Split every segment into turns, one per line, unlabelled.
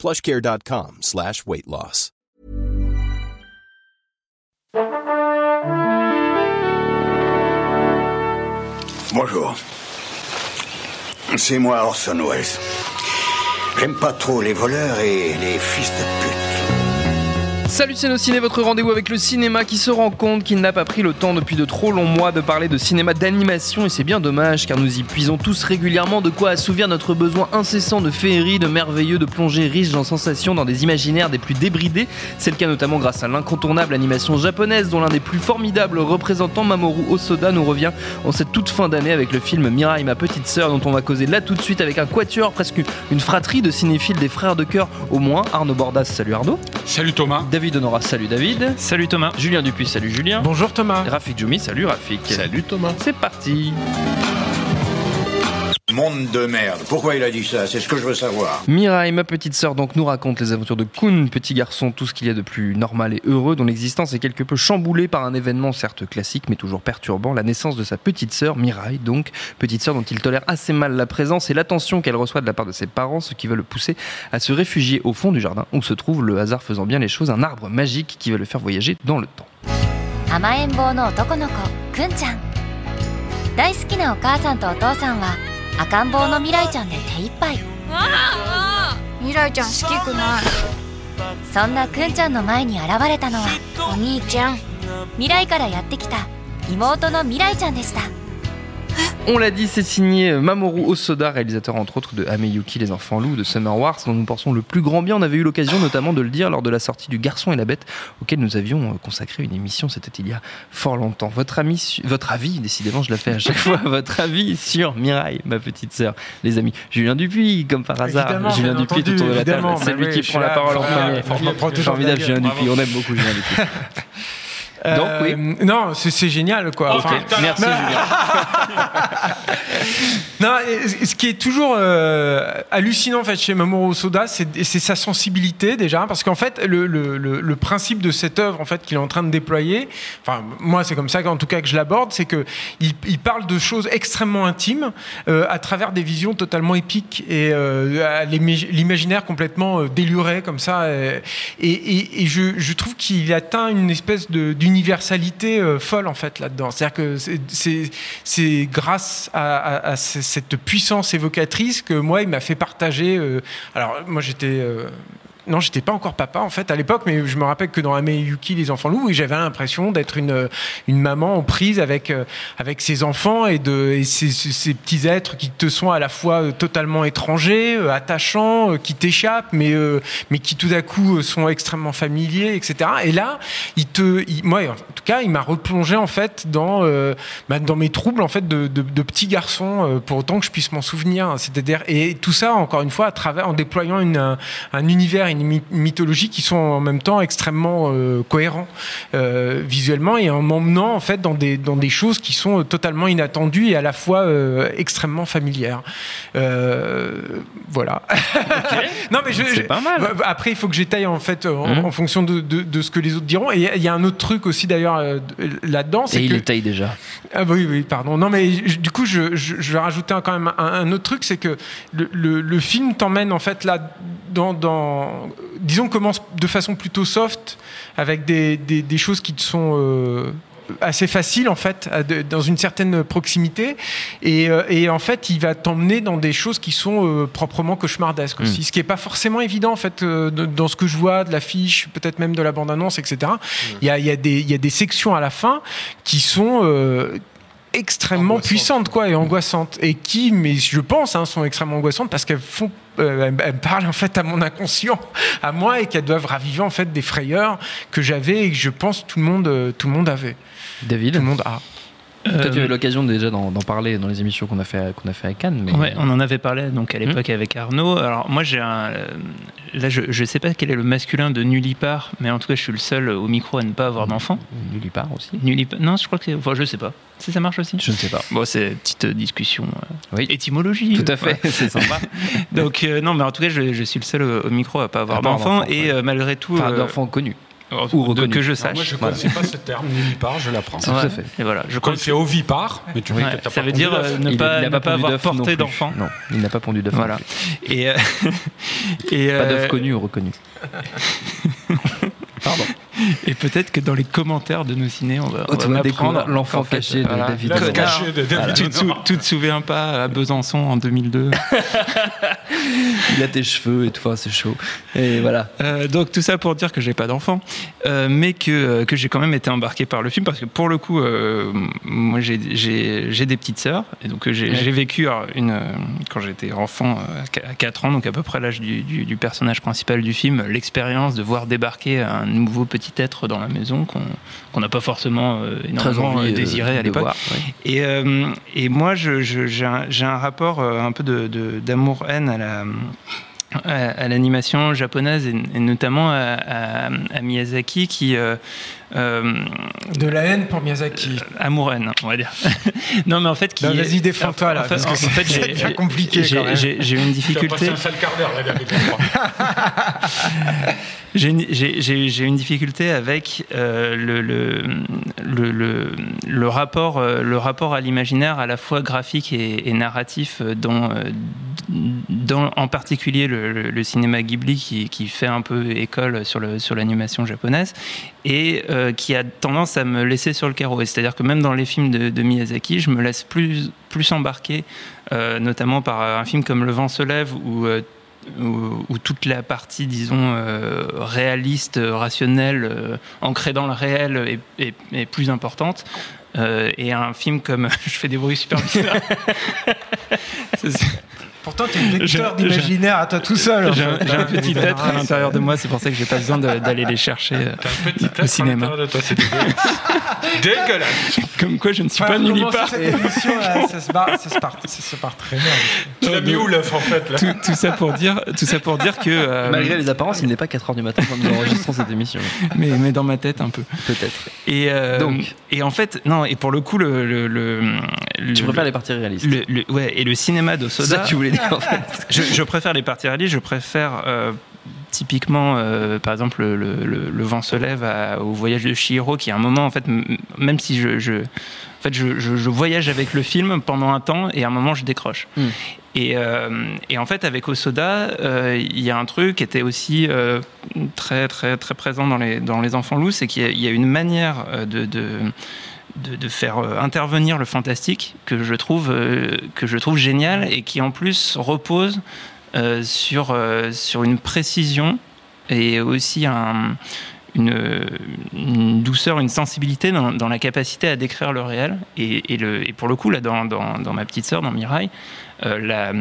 plushcare.com slash weight loss.
Bonjour. C'est moi Orson Welles. J'aime pas trop les voleurs et les fils de pute.
Salut c'est Ciné, votre rendez-vous avec le cinéma qui se rend compte qu'il n'a pas pris le temps depuis de trop longs mois de parler de cinéma d'animation et c'est bien dommage car nous y puisons tous régulièrement de quoi assouvir notre besoin incessant de féerie, de merveilleux, de plongées riches en sensations dans des imaginaires des plus débridés. C'est le cas notamment grâce à l'incontournable animation japonaise dont l'un des plus formidables représentants Mamoru Osoda nous revient en cette toute fin d'année avec le film Mirai ma petite sœur dont on va causer là tout de suite avec un quatuor, presque une fratrie de cinéphiles des frères de cœur au moins. Arnaud Bordas, salut Arnaud.
Salut Thomas.
David Honora, salut David.
Salut Thomas.
Julien Dupuis, salut Julien.
Bonjour Thomas.
Rafik Djoumi, salut Rafik.
Salut Thomas.
C'est parti.
Monde de merde. Pourquoi il a dit ça C'est ce que je veux savoir.
Mirai, ma petite sœur, donc nous raconte les aventures de Kun, petit garçon, tout ce qu'il y a de plus normal et heureux, dont l'existence est quelque peu chamboulée par un événement certes classique mais toujours perturbant, la naissance de sa petite sœur, Mirai, donc petite sœur dont il tolère assez mal la présence et l'attention qu'elle reçoit de la part de ses parents, ce qui va le pousser à se réfugier au fond du jardin où se trouve, le hasard faisant bien les choses, un arbre magique qui va le faire voyager dans le temps.
甘えん坊の男の子くんちゃん大好きなお母さんとお父さんは 赤ん坊の未来ちゃんで手一杯。
未来ちゃん好きくない。
そんなくんちゃんの前に現れたのは
お兄ちゃん。
未来からやってきた妹の未来ちゃんでした
On l'a dit, c'est signé Mamoru Osoda, réalisateur entre autres de Ameyuki, les enfants loups, de Summer Wars, dont nous pensons le plus grand bien. On avait eu l'occasion notamment de le dire lors de la sortie du Garçon et la Bête, auquel nous avions consacré une émission, c'était il y a fort longtemps. Votre, ami, votre avis, décidément, je la fais à chaque fois, votre avis sur Mirai, ma petite sœur, les amis. Julien Dupuis, comme par hasard.
Évidemment,
Julien Dupuis, tout autour de la table. C'est lui
oui,
qui prend la parole en premier. Formidable, Julien Dupuis. On aime beaucoup Julien Dupuis. Donc, oui.
Euh, Non, c'est génial quoi. Enfin,
merci Julien.
Non, ce qui est toujours euh, hallucinant en fait, chez Mamoru Soda, c'est sa sensibilité déjà, parce qu'en fait, le, le- le- le principe de cette œuvre en fait qu'il est en train de déployer, enfin moi c'est comme ça qu'en tout cas que je l'aborde, c'est que il, il parle de choses extrêmement intimes euh, à travers des visions totalement épiques et euh, l'imaginaire complètement déluré comme ça. Et, et- et je, je trouve qu'il atteint une espèce de- d'universalité euh, folle en fait là-dedans. C'est-à-dire que c'est- grâce à, à- à ce- cette puissance évocatrice que moi il m'a fait partager. euh, alors moi j'étais euh, non, j'étais pas encore papa en fait à l'époque, mais je me rappelle que dans Ame Yuki, les enfants loups, j'avais l'impression d'être une, une maman en prise avec, euh, avec ses enfants et, de, ces, petits êtres qui te sont à la fois euh, totalement étrangers, euh, attachants, qui t'échappent, mais, mais qui tout à coup sont extrêmement familiers, etc. Et là, il te, moi en tout cas, il m'a replongé en fait dans, bah, dans mes troubles en fait de, de, petit garçon, pour autant que je puisse m'en souvenir. C'est-à-dire et tout ça encore une fois à travers en déployant un, un univers, une my- mythologie qui sont en même temps extrêmement euh, cohérents euh, visuellement et en m'emmenant en fait dans des dans des choses qui sont totalement inattendues et à la fois euh, extrêmement familières. Euh, voilà. non mais je,
C'est
je-
pas mal.
bah, Après, il faut que j'étaille en fait en,
Mhm.
en fonction de, de- de ce que les autres diront. Et il y a un autre truc aussi d'ailleurs euh, de- là-dedans, c'est
Et il
que
étaye déjà.
ah oui, oui, pardon. Non, mais je- du coup, je, vais rajouter quand même un, un autre truc, c'est que le, le- le film t'emmène en fait là dans, dans- disons, commence de façon plutôt soft, avec des, des- des choses qui sont euh, assez faciles en fait, à de- dans une certaine proximité, et, euh, et en fait, il va t'emmener dans des choses qui sont euh, proprement cauchemardesques aussi, ce qui est pas forcément évident en fait de- dans ce que je vois de l'affiche, peut-être même de la bande-annonce, etc. Il y, a, il y a des- il y a des sections à la fin qui sont extrêmement puissantes quoi et angoissantes. Et qui mais je pense hein, sont extrêmement angoissantes parce qu'elles font euh, elles, elles parlent en fait à mon inconscient à moi et qu'elles doivent raviver en fait des frayeurs que j'avais et que je pense tout le monde euh, tout le monde avait.
David
tout le monde a
Toi, tu
Euh,
avais l'occasion déjà d'en parler dans les émissions qu'on a fait, qu'on a fait à Cannes. Mais...
Ouais, on en avait parlé donc à
Hmm.
l'époque avec Arnaud. Alors moi j'ai un, euh, là je, je sais pas quel est le masculin de Nullipar, mais en tout cas je suis le seul au micro à ne pas avoir d'enfant.
Nulle part aussi.
Nullipar, non je crois que c'est, enfin je sais pas. Si ça marche aussi.
Je ne sais pas.
Bon c'est une petite euh, discussion. euh,
Oui.
Étymologie.
Tout à
euh,
fait, c'est sympa.
Donc euh, non mais en tout cas je, je suis le seul au, au micro à pas avoir
À pas avoir
d'enfant
d'enfant,
et
ouais.
euh, malgré tout
Enfin,
euh,
d'enfants
euh,
ou
de-
reconnus.
que je
Alors,
sache.
moi, je ne
Voilà.
connaissais pas ce terme, nullipare, je l'apprends.
Tout
Ouais.
à fait.
Et voilà, je
Je
crois
connais
que
c'est ovipare, mais tu vois
Ouais,
que
ça
pas
veut
pondu
dire
d'œuf.
euh, ne
Il-
pas,
il n'a
ne
pas
pas
pondu
avoir porté d'enfant.
Non, il n'a pas pondu d'œuf.
Voilà. Et, euh, et,
Pas
euh,
d'œuf connu ou reconnu. Pardon.
Et peut-être que dans les commentaires de nos ciné, on va, on
Oh,
va
l'enfant caché de David
L'œuf
Connard.
caché de David
Tu te, sou- tu te souviens pas à Besançon en 2002
Il a tes cheveux et tout, enfin, c'est chaud. Et voilà.
Euh, Donc tout ça pour dire que j'ai pas d'enfant, euh, mais que, euh, que j'ai quand même été embarqué par le film parce que pour le coup, euh, moi j'ai- des petites sœurs et donc j'ai
Ouais.
vécu une, quand j'étais enfant à 4 ans, donc à peu près l'âge du, du- du personnage principal du film, l'expérience de voir débarquer un nouveau petit être dans la maison qu'on qu'on n'a pas forcément énormément
envie
désiré à l'époque.
ouais.
Et, et moi, j'ai un, j'ai un rapport un peu de- de- d'amour-haine à la à, à l'animation japonaise et, et notamment à, à- à Miyazaki qui euh, euh,
De la haine pour Miyazaki.
amour-haine on va dire non mais en fait qui
vas-y, défends-toi, là,
en fait,
parce que
en
c'est-
fait, j'ai-
bien compliqué,
j'ai- j'ai j'ai eu une
passé
difficulté
un sale quart d'heure, là, crois.
J'ai une, difficulté avec euh, le, rapport, euh, le rapport à l'imaginaire à la fois graphique et, narratif dans, euh, dans en particulier le, cinéma Ghibli qui, fait un peu école sur l'animation japonaise et qui a tendance à me laisser sur le carreau. C'est-à-dire que même dans les films de, Miyazaki, je me laisse plus, plus embarquer, notamment par un film comme Le vent se lève où où, où toute la partie, disons, euh, réaliste, rationnelle, euh, ancrée dans le réel est, est- est plus importante. Euh, et un film comme je fais des bruits super bizarres.
Pourtant, t'es le vecteur d'imaginaire à toi tout seul.
J'ai un, petit être à l'intérieur de moi, c'est pour ça que j'ai pas besoin de- d'aller les chercher euh,
T'as un petit
au
être à
cinéma.
l'intérieur de toi, c'est dégueulasse.
Comme quoi, je ne suis
Enfin,
pas nulle part.
cette émission, là, ça se barre- ça se part, ça se part très bien.
Tu l'as mis où l'œuf en fait là
Tout, tout ça pour dire, tout ça pour dire que euh,
Malgré les apparences, il n'est pas 4h du matin quand nous enregistrons cette émission.
mais, mais dans ma tête un peu.
Peut-être.
Et euh,
Donc.
et en fait, non. Et pour le coup, le, le, le-
Tu
le-
préfères les parties réalistes.
le, le- ouais, et le cinéma
C'est ça
d'Osoda.
que tu voulais dire en fait.
je, je préfère les parties réalistes. Je préfère euh, typiquement, euh, par exemple, le, le- le- vent se lève à- au voyage de Chihiro, qui est un moment en fait, même si je, je- en fait, je, je- je voyage avec le film pendant un temps et à un moment je décroche.
Mm.
Et, euh, et en fait, avec Osoda, euh, il y a un truc qui était aussi euh, très, très, très présent dans les, dans les enfants loups, c'est qu'il y, a- il y a une manière de, de, de, faire euh, intervenir le fantastique que je trouve, euh, que je trouve génial et qui en plus repose euh, sur, sur une précision et aussi un, une, douceur, une sensibilité dans, la capacité à décrire le réel. Et, le, et pour le coup, là, dans, dans, ma petite sœur, dans Mirai, la,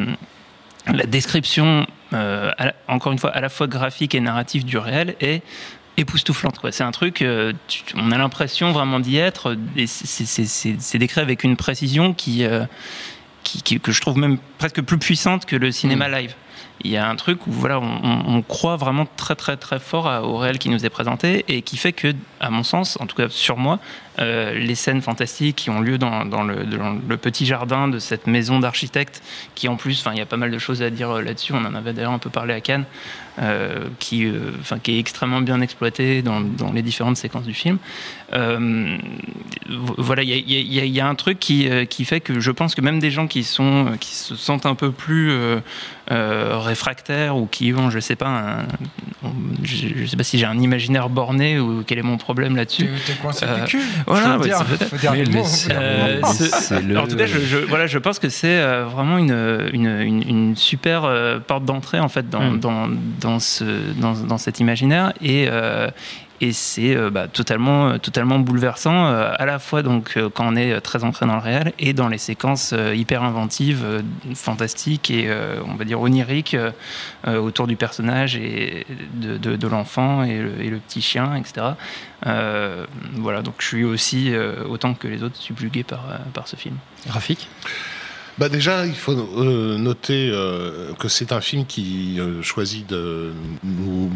description, encore une fois, à la fois graphique et narrative du réel est époustouflante. quoi. C'est un truc, euh, tu- on a l'impression vraiment d'y être, et c'est- c'est- c'est c'est- c'est décrit avec une précision qui, euh, qui, qui- que je trouve même presque plus puissante que le cinéma live. Il y a un truc où voilà, on, on- on croit vraiment très très très fort à- au réel qui nous est présenté et qui fait que, à mon sens, en tout cas sur moi, euh, les scènes fantastiques qui ont lieu dans, le, petit jardin de cette maison d'architecte, qui en plus, il y a pas mal de choses à dire euh, là-dessus. On en avait d'ailleurs un peu parlé à Cannes, euh, qui, euh, qui est extrêmement bien exploité dans, les différentes séquences du film. Vo- voilà, il y a, un truc qui, fait que je pense que même des gens qui sont, qui se sentent un peu plus réfractaires ou qui ont, je sais pas, un- je, je sais pas si j'ai un imaginaire borné ou quel est mon problème là-dessus.
T'es coincé
Euh,
du cul.
voilà,
faut
ouais,
dire, le
Euh, en tout cas, je, je- voilà, je pense que c'est euh, vraiment une, une, une- une super euh, porte d'entrée en fait dans,
Mm.
dans, dans, ce, dans, dans cet imaginaire et, euh, et c'est euh, bah, totalement, euh, totalement bouleversant, euh, à la fois donc, quand on est très ancré dans le réel et dans les séquences hyper inventives, fantastiques et on va dire oniriques autour du personnage et de, l'enfant et le, et le petit chien, etc. Voilà, donc je suis aussi, autant que les autres, subjugué par, par ce film.
Graphique
Bah déjà, il faut euh, noter euh, que c'est un film qui euh, choisit de nous,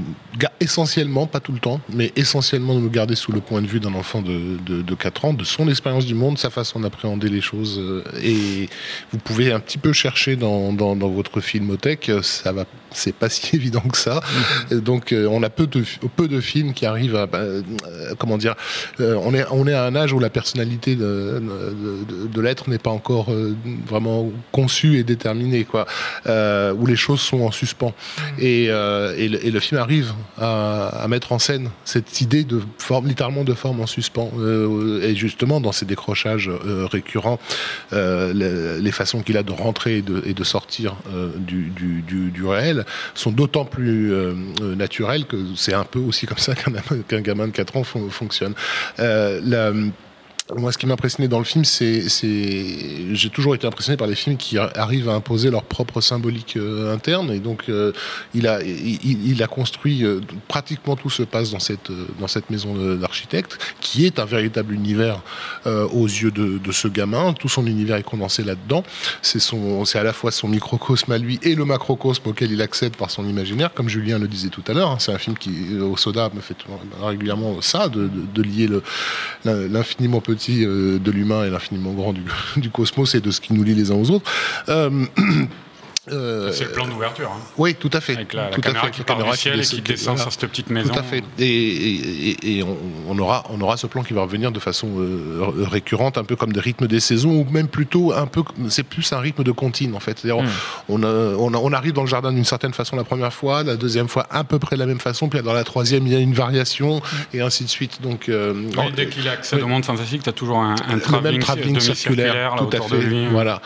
essentiellement, pas tout le temps, mais essentiellement de nous garder sous le point de vue d'un enfant de, de, de 4 ans, de son expérience du monde, sa façon d'appréhender les choses. et vous pouvez un petit peu chercher dans, dans, dans votre filmothèque, ça va, c'est pas si évident que ça. Et Donc on a peu de, peu de films qui arrivent à, bah, comment dire, on, est, on est à un âge où la personnalité de, l'être n'est pas encore euh, vraiment conçue et déterminée, quoi, euh, où les choses sont en suspens. Et, euh, et, le, et le film arrive à, à mettre en scène cette idée de forme, littéralement de forme en suspens. Euh, et justement, dans ces décrochages récurrents, les, les façons qu'il a de rentrer et de, et de sortir du, du, du, du réel sont d'autant plus naturelles que c'est un peu aussi comme ça qu'un qu'un gamin de 4 ans fon- fonctionne. La, moi, ce qui m'impressionnait dans le film, c'est, j'ai toujours été impressionné par les films qui arrivent à imposer leur propre symbolique euh, interne. Et donc, euh, il a, construit euh, pratiquement tout se passe dans cette, dans cette maison d'architecte, qui est un véritable univers aux yeux de, ce gamin. Tout son univers est condensé là-dedans. C'est à la fois son microcosme à lui et le macrocosme auquel il accède par son imaginaire, comme Julien le disait tout à l'heure. hein. c'est un film qui, au Soda, me fait régulièrement ça, de, lier l'infiniment euh, de l'humain et l'infiniment grand du, du cosmos et de ce qui nous lie les uns aux autres. Euh,
C'est le plan d'ouverture. hein.
oui, tout à fait.
Avec la, la
tout à
caméra
fait.
qui
La
part
caméra
du ciel et qui
descend- voilà.
sur cette petite maison.
Tout à fait. Et, et, on, on aura, on aura ce plan qui va revenir de façon euh, récurrente, un peu comme des rythmes des saisons, ou même plutôt un peu, c'est plus un rythme de comptine en fait. C'est-à-dire,
Mm.
on, a- on, a- on arrive dans le jardin d'une certaine façon la première fois, la deuxième fois à peu près de la même façon, puis dans la troisième il y a une variation et ainsi de suite. Donc, euh,
Oui, dès qu'il accède au monde fantastique, tu as toujours un, un travelling,
circulaire, tout à fait.
de lui.
Voilà,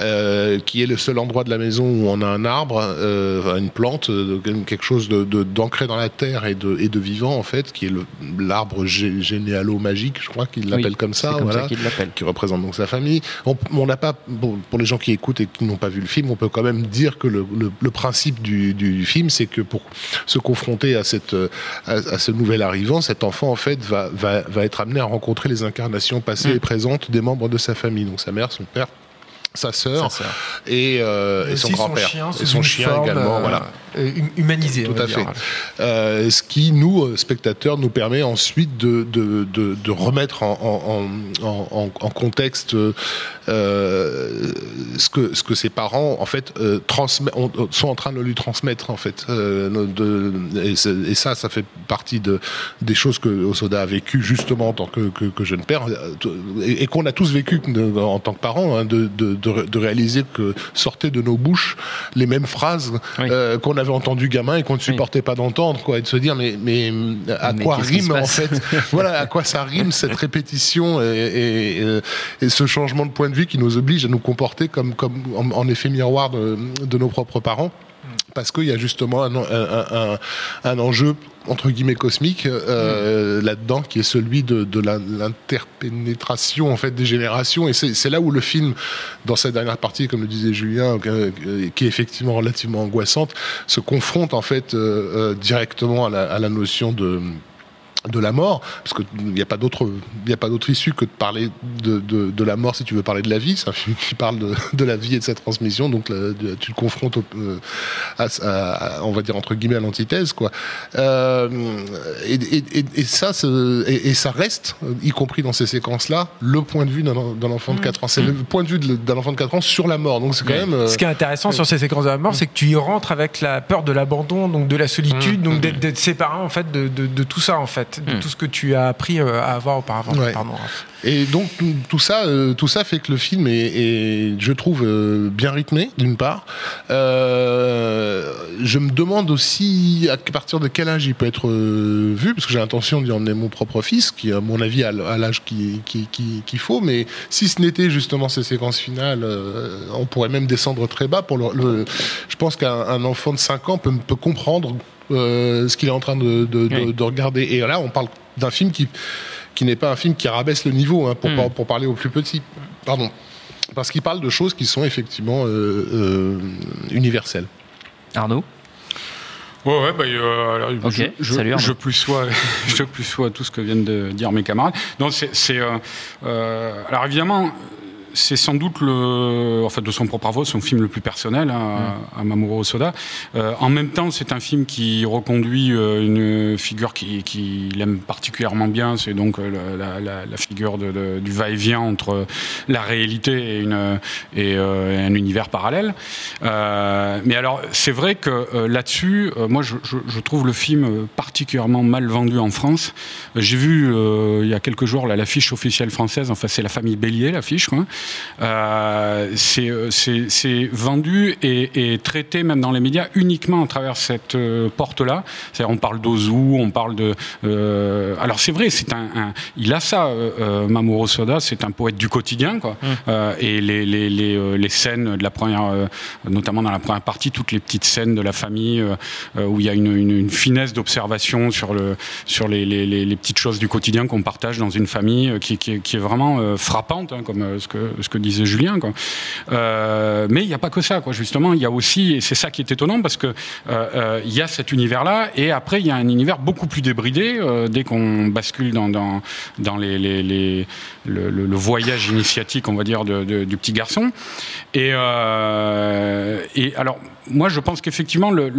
Euh, qui est le seul endroit de la maison où on a un arbre, euh, une plante, euh, quelque chose de, de- d'ancré dans la terre et de, et de vivant en fait, qui est l'arbre gé- généalo magique, je crois qu'il l'appelle
Oui,
comme ça,
c'est comme
voilà,
ça l'appelle.
qui représente donc sa famille. On n'a pas, bon, pour les gens qui écoutent et qui n'ont pas vu le film, on peut quand même dire que le, le- le principe du, du film, c'est que pour se confronter à cette, à, à ce nouvel arrivant, cet enfant en fait va, va, va être amené à rencontrer les incarnations passées
Mm.
et présentes des membres de sa famille, donc sa mère, son père. Sa sœur et, euh, et son grand-père et son chien également
euh,
voilà
euh, hum- humanisé.
tout à
dire.
fait. Euh, ce qui, nous, spectateurs, nous permet ensuite de, de, de, de remettre en, en, en, en, en contexte euh, ce, que, ce que ses parents, en fait, euh, sont en train de lui transmettre, en fait. Euh, de, et, et ça, ça fait partie de, des choses que Osoda a vécu justement en tant que, que, que jeune père, et, et qu'on a tous vécu en tant que parents, hein, de, de, réaliser que sortaient de nos bouches les mêmes phrases
Oui.
euh, qu'on avait entendues gamin et qu'on ne supportait pas d'entendre, quoi, et de se dire mais mais à
Mais
quoi rime en fait, voilà, à quoi ça rime cette répétition et, et, et, et ce changement de point de vue qui nous oblige à nous comporter comme comme en, en effet miroir de, de nos propres parents? Parce qu'il y a justement un, un, un, un enjeu entre guillemets cosmique euh, là-dedans qui est celui de, de l'interpénétration en fait des générations. Et c'est là où le film dans sa dernière partie comme le disait Julien euh, qui est effectivement relativement angoissante se confronte en fait euh, directement à la, à la notion de de la mort, parce qu'il n'y a pas d'autre, il a pas d'autre issue que de parler de, de, de la mort si tu veux parler de la vie. C'est un film qui parle de, de la vie et de sa transmission, donc tu le confrontes, au- euh, à, à- à- on va dire entre guillemets à l'antithèse, quoi. Euh, et, et, et, et ça, et, et ça reste, y compris dans ces séquences-là, le point de vue d'un, enfant de 4 ans. C'est le point de vue d'un enfant de 4 ans sur la mort. Donc c'est quand même. euh,
Ce qui est intéressant sur ces séquences de la mort, c'est que tu y rentres avec la peur de l'abandon, donc de la solitude,
Mmh.
donc d'être, d'être séparé en fait de tout ça en fait, de
Mm.
tout ce que tu as appris euh, à avoir auparavant.
Ouais.
Pardon, Raph.
Et donc tout, tout ça, euh, tout ça fait que le film est, est, je trouve, euh, bien rythmé d'une part. Euh, je me demande aussi à partir de quel âge il peut être euh, vu, parce que j'ai l'intention d'y emmener mon propre fils, qui à mon avis a l'âge qui- qui- qui- qu'il faut. Mais si ce n'était justement ces séquences finales, euh, on pourrait même descendre très bas. Pour le, le- je pense qu'un un enfant de 5 ans peut, peut comprendre euh, ce qu'il est en train de, de- de-
Oui.
de regarder. Et là, on parle d'un film qui, qui n'est pas un film qui rabaisse le niveau, hein, pour,
Mm.
pour parler aux plus petits. Pardon. Parce qu'il parle de choses qui sont effectivement universelles.
Arnaud
Ouais, ouais, bah, euh, alors,
Ok,
je, je,
salut,
je plus sois, je plus sois tout ce que viennent de dire mes camarades. Non, c'est, c'est, euh, euh, alors évidemment, c'est sans doute le, en fait, de son propre aveu, son film le plus personnel hein, à Mamoru Soda. Euh, en même temps, c'est un film qui reconduit euh, une figure qui, qui l'aime particulièrement bien. C'est donc euh, la, la- la- figure de- de- du va-et-vient entre la réalité et, une, et, euh, un univers parallèle. Euh, mais alors, c'est vrai que là-dessus, moi, je, je- je trouve le film particulièrement mal vendu en France. J'ai vu euh, il y a quelques jours l'affiche officielle française. Enfin, c'est la famille Bélier, l'affiche. quoi. Euh, c'est euh, c'est- vendu et, et traité même dans les médias uniquement à travers cette euh, porte-là. C'est-à-dire, on parle d'Ozu, on parle de. alors, c'est vrai, c'est un, un- il a ça, Mamoru Soda. C'est un poète du quotidien, quoi. Euh, et les, les, les, les scènes de la première, notamment dans la première partie, toutes les petites scènes de la famille où il y a une, une, une finesse d'observation sur, le, sur les, les, les, les petites choses du quotidien qu'on partage dans une famille qui, qui, est- qui est vraiment euh, frappante, hein, comme euh, ce, que, ce que disait Julien. Euh, mais il n'y a pas que ça, justement. Il y a aussi, et c'est ça qui est étonnant, parce que euh, euh, il y a cet univers-là, et après, il y a un univers beaucoup plus débridé dès qu'on bascule dans, dans, dans le, voyage initiatique, on va dire, du petit garçon. Et, alors, moi, je pense qu'effectivement, le-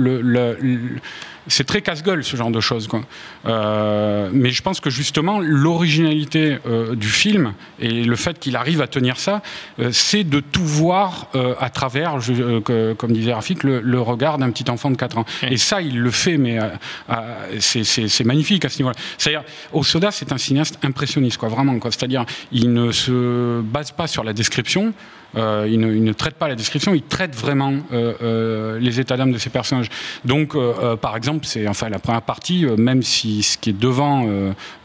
c'est très casse-gueule ce genre de choses. Quoi. Euh, mais je pense que justement, l'originalité euh, du film et le fait qu'il arrive à tenir ça, euh, c'est de tout voir euh, à travers, je- euh, que- comme disait Rafik, le, le regard d'un petit enfant de 4 ans. Et ça, il le fait, mais euh, euh, c'est magnifique à ce niveau-là. C'est-à-dire, Osoda, c'est un cinéaste impressionniste, quoi, vraiment. quoi. C'est-à-dire, il ne se base pas sur la description. Euh, il, ne, il ne traite pas la description, il traite vraiment euh, euh, les états d'âme de ses personnages. Donc, euh, euh, par exemple, c'est enfin la première partie, même si ce qui est devant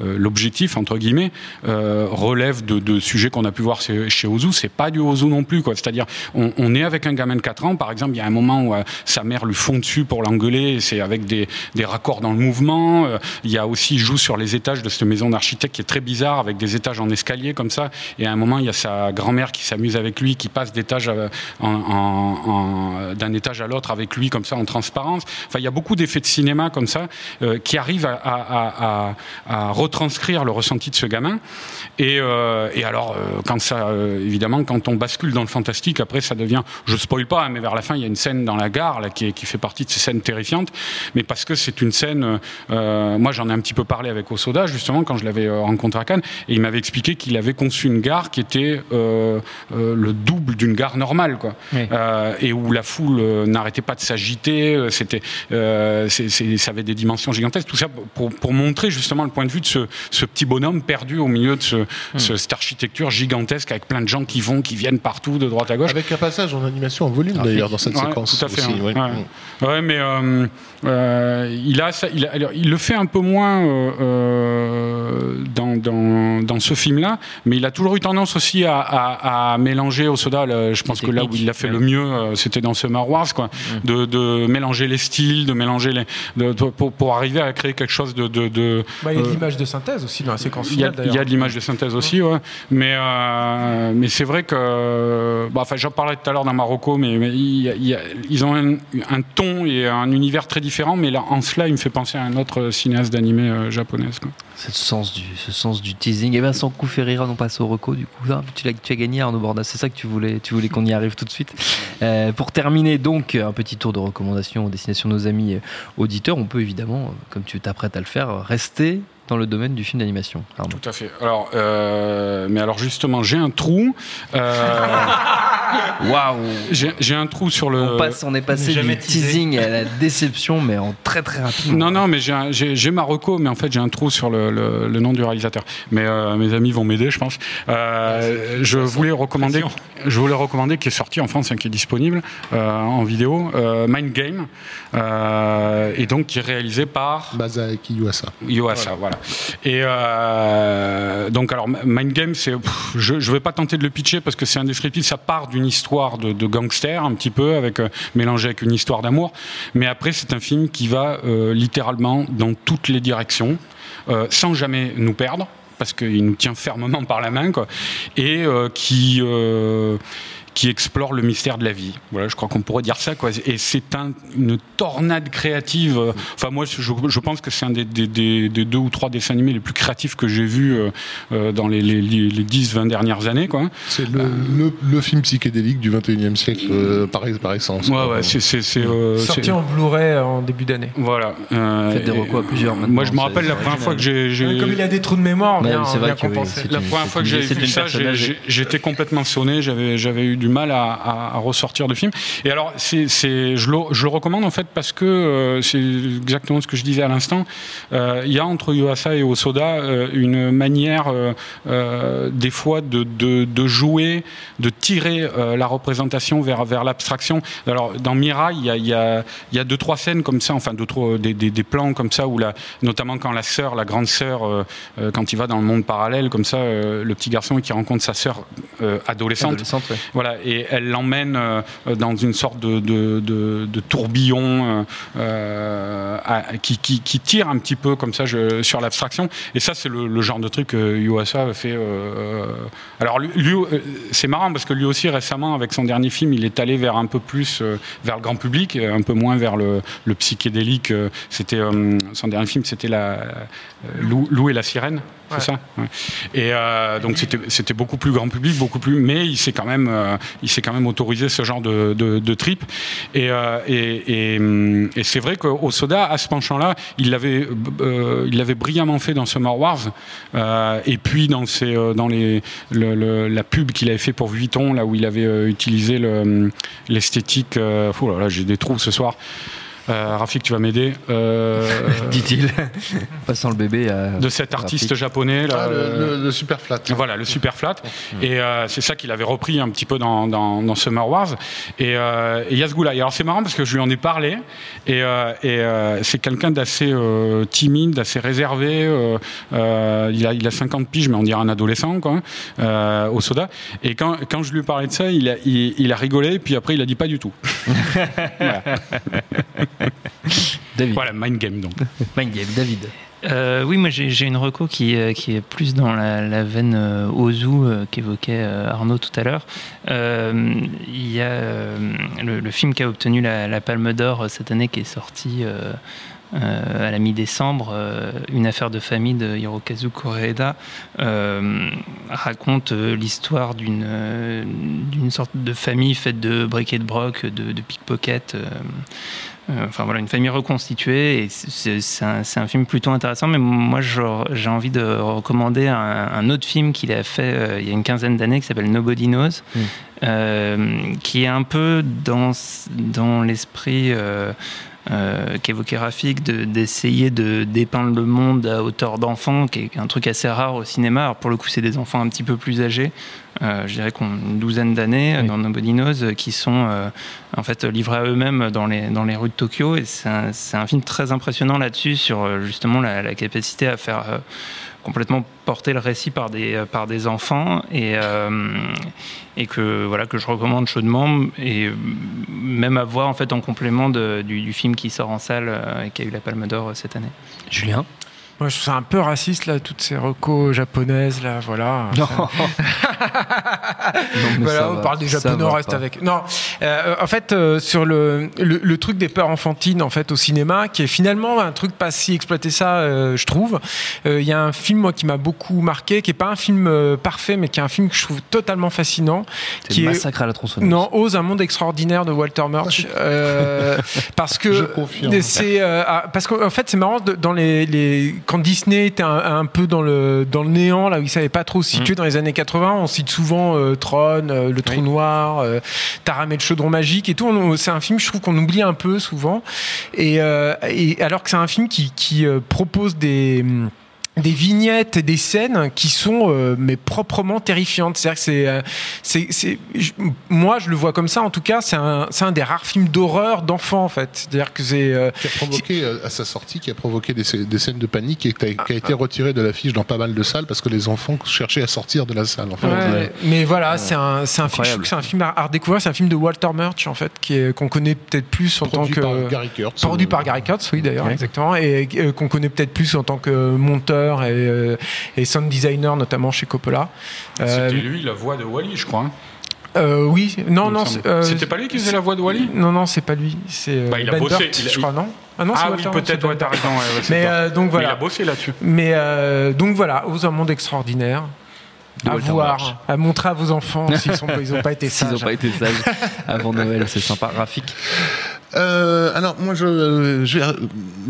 l'objectif entre guillemets relève de, de sujets qu'on a pu voir chez, chez Ozu, c'est pas du Ozu non plus. C'est-à-dire, on, on est avec un gamin de 4 ans, par exemple, il y a un moment où sa mère lui fond dessus pour l'engueuler, c'est avec des, des raccords dans le mouvement. Il y a aussi, il joue sur les étages de cette maison d'architecte qui est très bizarre, avec des étages en escalier comme ça. Et à un moment, il y a sa grand-mère qui s'amuse avec lui, qui passe en- d'un étage à l'autre avec lui comme ça en transparence. Enfin, il y a beaucoup d'effets de cinéma comme ça euh, qui arrivent à, retranscrire le ressenti de ce gamin. Et, euh, alors, euh, euh, évidemment, quand on bascule dans le fantastique, après, ça devient, je spoil pas, hein, mais vers la fin, il y a une scène dans la gare qui, fait partie de ces scènes terrifiantes, mais parce que c'est une scène. euh, euh, moi, j'en ai un petit peu parlé avec Osoda justement quand je l'avais euh, rencontré à Cannes, et il m'avait expliqué qu'il avait conçu une gare qui était euh, euh, le double d'une gare normale, quoi,
Oui.
Euh, et où la foule euh, n'arrêtait pas de s'agiter. euh, C'était, euh, ça avait des dimensions gigantesques. Tout ça pour, pour montrer justement le point de vue de ce, ce petit bonhomme perdu au milieu de ce, ce- cette architecture gigantesque avec plein de gens qui vont, qui viennent partout, de droite à gauche.
Avec un passage en animation en volume d'ailleurs dans cette
Ouais,
séquence.
Tout à fait.
aussi,
hein.
ouais.
Ouais. Ouais, mais euh, euh, il a, ça- il, a- alors, il le fait un peu moins euh, euh, dans, dans, dans ce film-là, mais il a toujours eu tendance aussi à, à- à mélanger au soda. là, je pense que là où il l'a fait le mieux, euh, c'était dans Summer Wars, quoi, de, de mélanger les styles, de mélanger les, de- de- pour, pour arriver à créer quelque chose de. de, de-
Bah, il y a de
euh,
l'image de synthèse aussi dans la séquence
il y a,
finale
il y a de l'image de synthèse aussi, ouais. mais, euh, mais c'est vrai que. Bah, enfin, j'en parlais tout à l'heure dans Marocco, mais, mais il y a- il y a- ils ont un, un ton et un univers très différent, mais là, en cela, il me fait penser à un autre cinéaste d'animé euh, japonaise. Quoi.
Ce sens du, teasing. Et bien, sans coup rire, on passe au reco du coup. Ah, tu, as gagné Arnaud Bordas, c'est ça que tu voulais, tu voulais qu'on y arrive tout de suite. Euh, pour terminer, donc, un petit tour de recommandations aux destinations de nos amis euh, auditeurs. On peut évidemment, euh, comme tu t'apprêtes à le faire, rester dans le domaine du film d'animation.
Tout à fait. Alors, euh, mais alors justement, j'ai un trou. Euh,
Waouh
j'ai j'ai un trou sur le.
on, passe, on est passé du
teasé.
teasing à la déception, mais en très très rapide.
Non, non, mais j'ai ma reco, mais en fait j'ai un trou sur le, le- le nom du réalisateur. Mais euh, mes amis vont m'aider, je pense. Euh, je voulais recommander, je voulais recommander qui est sorti en France, hein, qui est disponible euh, en vidéo, euh, Mind Game, euh, et donc qui est réalisé par
Masaaki Yuasa.
Yoasa, voilà. Et euh, donc alors Mind Game, c'est, je, je vais pas tenter de le pitcher parce que c'est indescriptible. Ça part d'une histoire de, gangster un petit peu, avec euh, avec une histoire d'amour. Mais après, c'est un film qui va euh, littéralement dans toutes les directions, euh, sans jamais nous perdre, parce qu'il nous tient fermement par la main, quoi, et qui qui explore le mystère de la vie. Voilà, je crois qu'on pourrait dire ça. Quoi. Et c'est un, une tornade créative. Enfin, moi, je, je pense que c'est un des, des, des, des, deux ou trois dessins animés les plus créatifs que j'ai vus euh, euh dans les, les, les 10-20 dernières années. Quoi.
C'est le, le, le, film psychédélique du 21e siècle, euh, par, par, essence.
Ouais, ouais, c'est, c'est, euh,
Sorti en Blu-ray en début d'année.
Voilà.
Faites des recours à plusieurs maintenant.
Moi, je me rappelle la première fois que j'ai.
Comme il a des trous de mémoire,
ouais,
bien,
c'est vrai
bien
que oui,
La première fois que j'ai vu ça, j'étais complètement sonné. J'avais eu du mal à, à à ressortir de film. Et alors, c'est, je, le, je le recommande en fait parce que euh, c'est exactement ce que je disais à l'instant. Euh, il y a entre Yuasa et Osoda euh, une manière, des fois, de, de, de, jouer, de tirer la représentation vers, vers l'abstraction. Alors, dans Mirai, il y a, il y, a, il y a deux, trois scènes comme ça, enfin, deux, trois, des, des, des plans comme ça, où la, notamment quand la sœur, la grande sœur, quand il va dans le monde parallèle, comme ça, le petit garçon qui rencontre sa sœur adolescente,
adolescente ouais.
voilà, et elle l'emmène euh, dans une sorte de, de, de, de tourbillon euh, à, qui, qui, qui, tire un petit peu comme ça je, sur l'abstraction. Et ça, c'est le, le, genre de truc que Yuasa fait. Euh, alors, lui, lui c'est marrant parce que lui aussi, récemment, avec son dernier film, il est allé vers un peu plus vers le grand public, un peu moins vers le, le psychédélique. C'était son dernier film, c'était la Lou, Lou, et la sirène, ouais. c'est ça. Ouais. Et euh, donc c'était c'était beaucoup plus grand public, beaucoup plus, mais il s'est quand même euh, il s'est quand même autorisé ce genre de, trip. Et, euh, et, et, c'est vrai qu'au Soda, à ce penchant-là, il l'avait euh, il l'avait brillamment fait dans Summer Wars, euh, et puis dans la pub qu'il avait fait pour Vuitton, là où il avait utilisé l'esthétique. oh là là, j'ai des trous ce soir. Euh, Rafik, tu vas m'aider. Euh...
Dit-il, passant le bébé à.
De cet artiste Rafik. japonais. Là,
ah, le, le, le, super flat.
Voilà, le super flat. Mmh. Et euh, c'est ça qu'il avait repris un petit peu dans, dans, dans Summer Wars. Et, euh, et Yazgula. Et alors c'est marrant parce que je lui en ai parlé. Et, euh, et euh, c'est quelqu'un d'assez timide, d'assez réservé. il, a, il a 50 piges, mais on dirait un adolescent, quoi, au soda. Et quand, quand je lui parlais de ça, il a, il, il a rigolé. Puis après, il a dit pas du tout. voilà.
David.
Voilà, Mind Game donc.
Mind Game, David.
Euh, oui, moi j'ai une reco qui, euh, qui, est plus dans la, la veine euh, Ozu euh, qu'évoquait euh, Arnaud tout à l'heure. Il y a le, le, film qui a obtenu la, la Palme d'Or cette année qui est sorti à la mi-décembre. Une affaire de famille de Hirokazu Koreeda raconte l'histoire d'une sorte de famille faite de briquet de broc, de, de pickpocket. Euh, enfin voilà, une famille reconstituée. Et c'est un, un, film plutôt intéressant. Mais moi, j'ai envie de recommander un, un autre film qu'il a fait euh, il y a une quinzaine d'années qui s'appelle Nobody Knows, mm. euh, qui est un peu dans, dans l'esprit. Euh, euh, qu'évoquait Rafik, d'essayer de, de, dépeindre le monde à hauteur d'enfant, qui est un truc assez rare au cinéma. Alors pour le coup, c'est des enfants un petit peu plus âgés, euh, je dirais qu'on une douzaine d'années oui. dans Nobody Knows, qui sont euh, en fait livrés à eux-mêmes dans les, dans les rues de Tokyo. Et c'est un, un, film très impressionnant là-dessus, sur justement la, la, capacité à faire complètement porter le récit par des, par des enfants et, euh, et que, voilà, que je recommande chaudement et même à voir en, fait, en complément de, du, du, film qui sort en salle euh, et qui a eu la Palme d'Or cette année.
Julien
moi, je trouve ça un peu raciste, là, toutes ces recos japonaises, là, voilà.
Non.
non voilà, on parle des japonais, on reste pas. avec. Non, euh, en fait, euh, sur le, le, le, truc des peurs enfantines, en fait, au cinéma, qui est finalement un truc pas si exploité ça, euh, je trouve. Il euh, y a un film, moi, qui m'a beaucoup marqué, qui est pas un film euh, parfait, mais qui est un film que je trouve totalement fascinant.
Qui
est
Massacre à la tronçonneuse.
Non, Ose, un monde extraordinaire de Walter Murch. parce que.
Je confirme.
C'est, parce qu'en fait, c'est marrant, dans les, les quand Disney était un, un, peu dans le, dans le néant, là où il savait pas trop se situer mmh. dans les années 80, on cite souvent euh, Tron, euh, Le Trou oui. Noir, euh, Taram et le Chaudron Magique et tout. C'est un film, je trouve qu'on oublie un peu souvent. Et, euh, et alors que c'est un film qui, qui propose des des vignettes et des scènes qui sont euh, mais proprement terrifiantes. C'est-à-dire que c'est, euh, c'est, c'est- je- moi je le vois comme ça. En tout cas, c'est un, c'est un des rares films d'horreur d'enfants en fait. C'est-à-dire que c'est euh,
Qui a provoqué, euh, à sa sortie, qui a provoqué des, des scènes de panique et qui a, qui a été retiré de l'affiche dans pas mal de salles parce que les enfants cherchaient à sortir de la salle. En fait.
Ouais, mais voilà, c'est un, c'est un film, c'est un film à, à redécouvrir. C'est un film de Walter Murch en fait, qui est, qu'on connaît peut-être plus en
Produit
tant que
par Gary Kurtz.
produit par Gary Kurtz, oui d'ailleurs,
Ouais.
exactement, et euh, qu'on connaît peut-être plus en tant que monteur et, euh, et sound designer notamment chez Coppola. Euh,
C'était lui la voix de Wally, je crois. hein.
euh, oui, non, non, euh,
C'était pas lui qui faisait la voix de Wally?
Non, non, c'est pas lui. C'est euh,
Bah, il a
Ben
bossé,
Burt,
il a-
je crois, non? Ah non, c'est
Ah oui, peut-être, ouais, t'as raison. ouais,
Mais euh, donc
Mais Il a
voilà.
bossé là-dessus.
Mais euh, donc voilà, aux un monde extraordinaire.
De
à
Walter
voir, à montrer à vos enfants s'ils n'ont pas été
S'ils
sages.
n'ont pas été sages avant Noël, c'est sympa. Rafik.
Euh, alors moi je, je vais-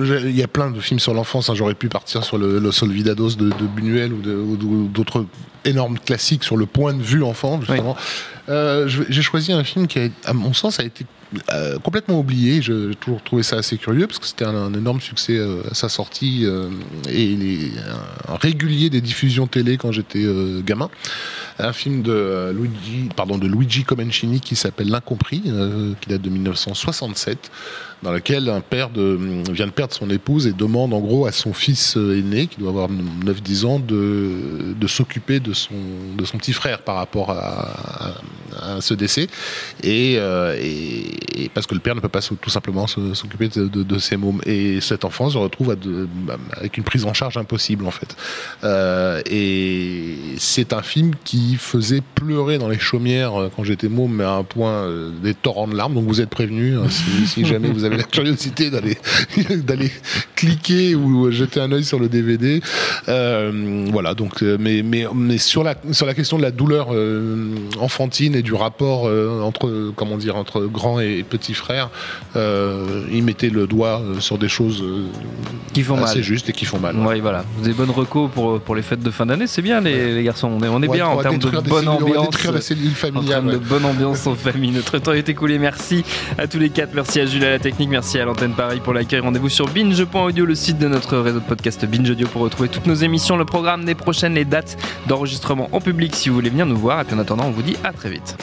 je- il y a plein de films sur l'enfance. hein. J'aurais pu partir sur le Los Olvidados de, de Buñuel ou d'autres énormes classiques sur le point de vue enfant justement. Euh, J'ai choisi un film qui, a, à mon sens, a été complètement oublié. J'ai toujours trouvé ça assez curieux parce que c'était un, énorme succès euh, à sa sortie euh, et un, régulier des diffusions télé quand j'étais euh, gamin. Un film de Luigi, pardon, de Luigi Comencini qui s'appelle L'incompris, qui date de 1967, dans lequel un père de, vient de perdre son épouse et demande en gros à son fils euh, aîné, qui doit avoir 9-10 ans, de, de s'occuper de son, de son petit frère par rapport à, à- à ce décès. Et, euh, et- et parce que le père ne peut pas tout simplement s'occuper de, de- de ses mômes. Et cet enfant se retrouve à avec une prise en charge impossible en fait. Euh, et c'est un film qui faisait pleurer dans les chaumières quand j'étais môme, mais à un point des torrents de larmes. Donc vous êtes prévenus hein, si, si jamais vous avez la curiosité d'aller d'aller cliquer ou jeter un œil sur le DVD. Euh, voilà. Donc, euh, mais mais mais sur la sur la question de la douleur euh, enfantine et du rapport euh, entre comment dire entre grand et petit frère, euh, il mettait le doigt euh, sur des choses euh,
Qui font
assez
mal.
justes et qui font mal.
Ouais, voilà. Des bonnes recos pour, pour les fêtes de fin d'année, c'est bien les, les garçons. On est, on est
va-
bien
on
en termes de bonne ambiance. En termes de
ouais.
bonne ambiance en famille. Notre temps est écoulé. Merci à tous les quatre. Merci à Jules à la Merci à l'antenne Paris pour l'accueil. Rendez-vous sur binge.audio, le site de notre réseau de podcast Binge Audio pour retrouver toutes nos émissions, le programme des prochaines, les dates d'enregistrement en public si vous voulez venir nous voir. Et puis en attendant, on vous dit à très vite.